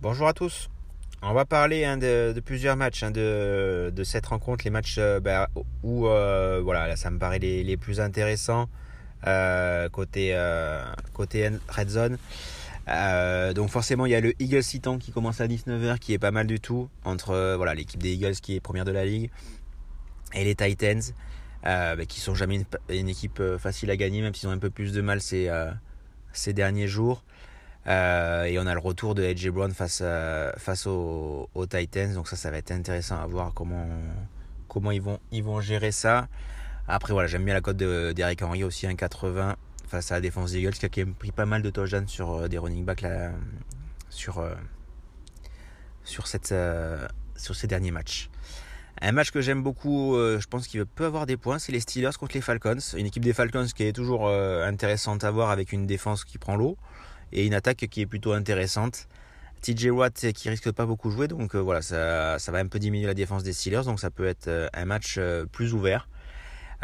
Bonjour à tous. On va parler hein, de, plusieurs matchs hein, de, cette rencontre, les matchs euh, bah, où euh, voilà, ça me paraît les plus intéressants côté, côté Red Zone. donc forcément il y a le Eagles Titan qui commence à 19h qui est pas mal du tout entre voilà l'équipe des Eagles qui est première de la ligue et les Titans bah, qui sont jamais une, équipe facile à gagner même s'ils ont un peu plus de mal ces, ces derniers jours. Euh, et on a le retour de AJ Brown face, face aux, Titans. Donc ça, ça va être intéressant à voir comment, comment ils, vont, ils vont gérer ça. Après, voilà, j'aime bien la cote d'Eric Henry aussi, 1,80 face à la défense des Eagles, qui a quand même pris pas mal de touchdowns sur euh, des running backs sur, euh, sur, cette, sur ces derniers matchs. Un match que j'aime beaucoup, je pense qu'il peut avoir des points, c'est les Steelers contre les Falcons. Une équipe des Falcons qui est toujours intéressante à voir avec une défense qui prend l'eau et une attaque qui est plutôt intéressante. TJ Watt qui risque pas beaucoup jouer, donc euh, voilà, ça, ça, va un peu diminuer la défense des Steelers, donc ça peut être euh, un match euh, plus ouvert.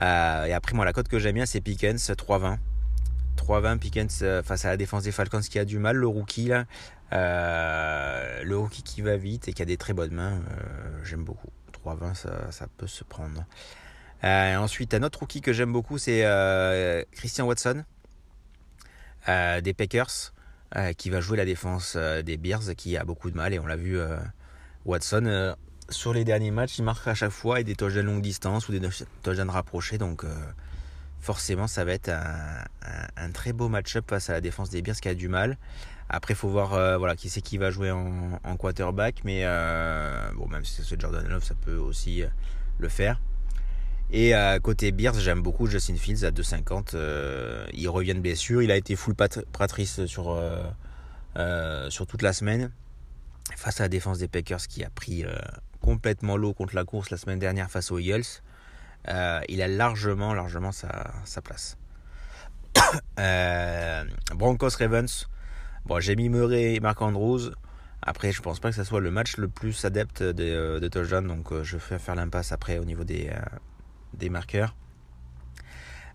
Et après, moi, la cote que j'aime bien, c'est Pickens 3-20. 3-20 Pickens face à la défense des Falcons qui a du mal, le rookie là, le rookie qui va vite et qui a des très bonnes mains, j'aime beaucoup. 3-20, ça, peut se prendre. ensuite, un autre rookie que j'aime beaucoup, c'est Christian Watson des Packers. Euh, qui va jouer la défense euh, des Bears, qui a beaucoup de mal. Et on l'a vu, euh, Watson, sur les derniers matchs, il marque à chaque fois et des touchdowns longue distance ou des touchdowns rapprochés. Donc forcément, ça va être un, très beau match-up face à la défense des Bears qui a du mal. Après, il faut voir voilà, qui c'est qui va jouer en, quarterback. Mais bon, même si c'est Jordan Love, ça peut aussi le faire. Et côté Bears, j'aime beaucoup Justin Fields à 2,50. Euh, il revient de blessure. Il a été full patrice euh, euh, sur toute la semaine. Face à la défense des Packers qui a pris complètement l'eau contre la course la semaine dernière face aux Eagles. il a largement, largement sa, sa place. Broncos Ravens. Bon, j'ai mis Murray et Marc Andrews. Après, je pense pas que ce soit le match le plus adepte de, de touchdown, donc je vais faire l'impasse après au niveau des, des marqueurs.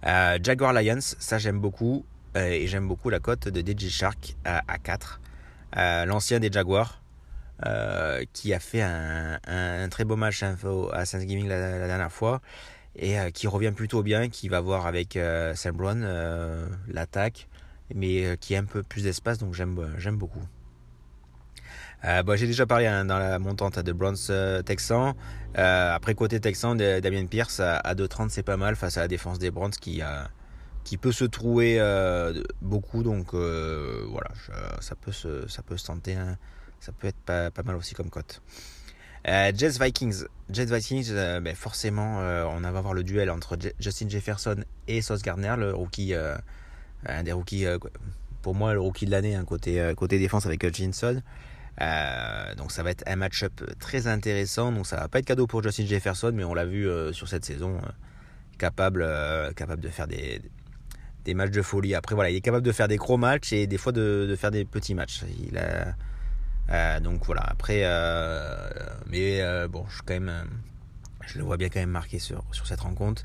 Euh, Jaguar Lions, ça j'aime beaucoup. Euh, et j'aime beaucoup la cote de DJ Shark à, 4. Euh, l'ancien des Jaguars, qui a fait un, très beau match à Thanksgiving la, dernière fois. Et qui revient plutôt bien, qui va voir avec Sam Brown l'attaque, mais qui a un peu plus d'espace, donc j'aime beaucoup. Euh, bah, j'ai déjà parlé hein, dans la montante de Bronze euh, Texan. Euh, après côté Texan, Damien Pierce à, 2,30 c'est pas mal face à la défense des Browns qui, peut se trouver beaucoup. Donc voilà, ça, peut se, ça peut se tenter. Hein. Ça peut être pas, pas mal aussi comme cote. Jets Vikings. Jets Vikings, ben, forcément, on va voir le duel entre Justin Jefferson et Sauce Gardner, le rookie, un des rookies, pour moi, le rookie de l'année, hein, côté, côté défense avec Hutchinson. Euh, donc ça va être un match-up très intéressant. Donc ça va pas être cadeau pour Justin Jefferson, mais on l'a vu euh, sur cette saison, euh, capable, capable de faire des, des matchs de folie. Après voilà, il est capable de faire des gros matchs et des fois de, de faire des petits matchs. Il a, donc voilà. Après, mais bon, je quand même, je le vois bien quand même marqué sur sur cette rencontre.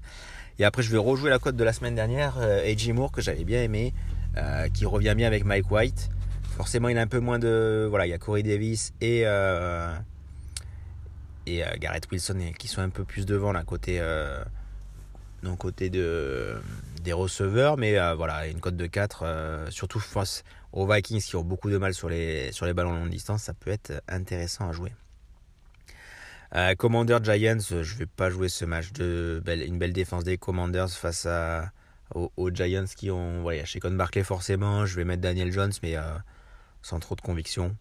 Et après, je vais rejouer la cote de la semaine dernière, AJ Moore que j'avais bien aimé, qui revient bien avec Mike White. Forcément, il a un peu moins de. Voilà, il y a Corey Davis et, euh, et euh, Garrett Wilson qui sont un peu plus devant, là, côté, euh, côté de, des receveurs. Mais voilà, une cote de 4, surtout face aux Vikings qui ont beaucoup de mal sur les, sur les ballons longue distance, ça peut être intéressant à jouer. Commander Giants, je ne vais pas jouer ce match de une belle défense des Commanders face à, aux, Giants qui ont. Voilà, il y a Shekon Barkley forcément, je vais mettre Daniel Jones, mais sans trop de conviction.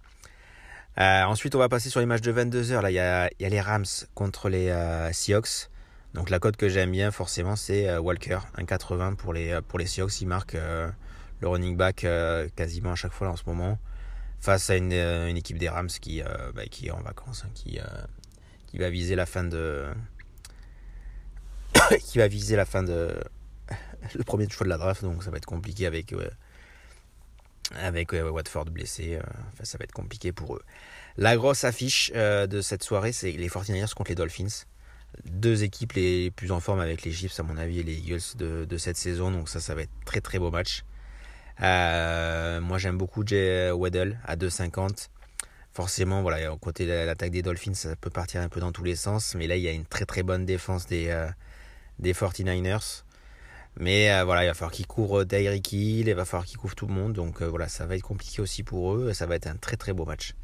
Euh, ensuite, on va passer sur les matchs de 22h. Là, il y a, les Rams contre les euh, Seahawks. Donc la cote que j'aime bien forcément c'est euh, Walker 1,80 pour les pour les Seahawks. Il marque le running back quasiment à chaque fois en ce moment face à une, équipe des Rams qui bah, qui est en vacances, hein, qui qui va viser la fin de qui va viser la fin de le premier choix de la draft. Donc ça va être compliqué avec avec euh, Watford blessé, euh, ça va être compliqué pour eux. La grosse affiche euh, de cette soirée, c'est les 49ers contre les Dolphins. Deux équipes les plus en forme avec les Chiefs, à mon avis, et les Eagles de, cette saison. Donc ça, ça va être très très beau match. Moi, j'aime beaucoup Jay Weddle à 2,50 forcément, voilà, côté de l'attaque des Dolphins, ça peut partir un peu dans tous les sens. Mais là, il y a une très très bonne défense des, des 49ers. Mais voilà, il va falloir qu'ils courent Tyreek Hill, il va falloir qu'ils couvrent tout le monde. Donc voilà, ça va être compliqué aussi pour eux. Ça va être un très très beau match.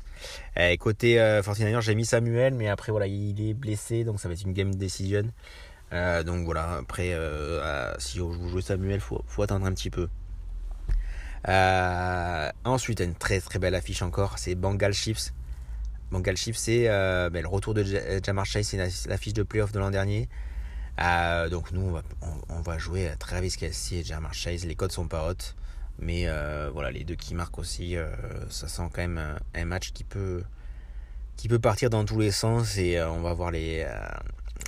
Et côté 49ers, j'ai mis Samuel, mais après, voilà, il est blessé, donc ça va être une game decision. donc voilà, après, si vous jouez Samuel, faut, faut attendre un petit peu. Euh, ensuite, une très très belle affiche encore, c'est Bengal Chiefs. Bengal Chiefs, c'est euh, ben, le retour de Jamar Chase, c'est l'affiche de playoff de l'an dernier. Euh, donc nous, on va, jouer Travis Kelsey et Jamar Chase. Les codes sont pas hautes, mais voilà, les deux qui marquent aussi, ça sent quand même un, match qui peut, qui peut partir dans tous les sens et on va voir les,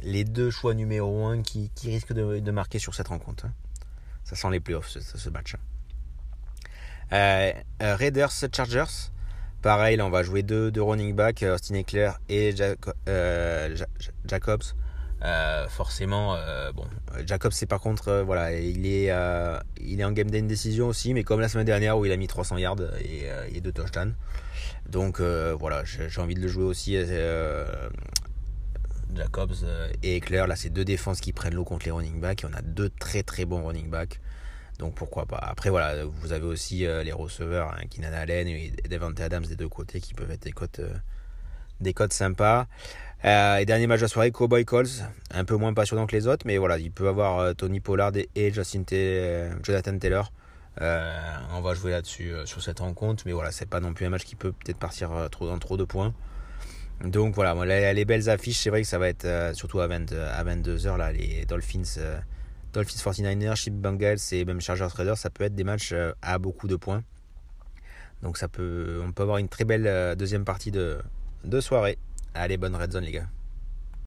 les deux choix numéro 1 qui, risquent de, marquer sur cette rencontre. Hein. Ça sent les playoffs, ce, ce match. Euh, euh, Raiders Chargers. Pareil, on va jouer deux, running back, euh, Austin Eckler et Jacobs. forcément, bon, Jacobs c'est par contre, voilà, il est, il est en game day décision aussi, mais comme la semaine dernière où il a mis 300 yards et, et deux touchdowns. Donc voilà, j'ai envie de le jouer aussi. Jacobs et Eckler, là c'est deux défenses qui prennent l'eau contre les running backs. Et on a deux très très bons running backs. Donc pourquoi pas. Après voilà, vous avez aussi euh, les receveurs, hein, Keenan Allen et Devante Adams des deux côtés qui peuvent être des cotes, euh, des sympas. Euh, et dernier match de la soirée, Cowboy Calls, un peu moins passionnant que les autres, mais voilà, il peut avoir Tony Pollard et Jonathan Taylor. on va jouer là-dessus sur cette rencontre, mais voilà, c'est pas non plus un match qui peut peut-être partir dans trop de points. Donc voilà, les, belles affiches, c'est vrai que ça va être surtout à, 20, à 22h, là, les Dolphins Dolphins 49ers, Chip Bengals et même Chargers Raiders, ça peut être des matchs euh, à beaucoup de points. Donc ça peut, on peut avoir une très belle euh, deuxième partie de soirée. Allez, bonne red zone les gars.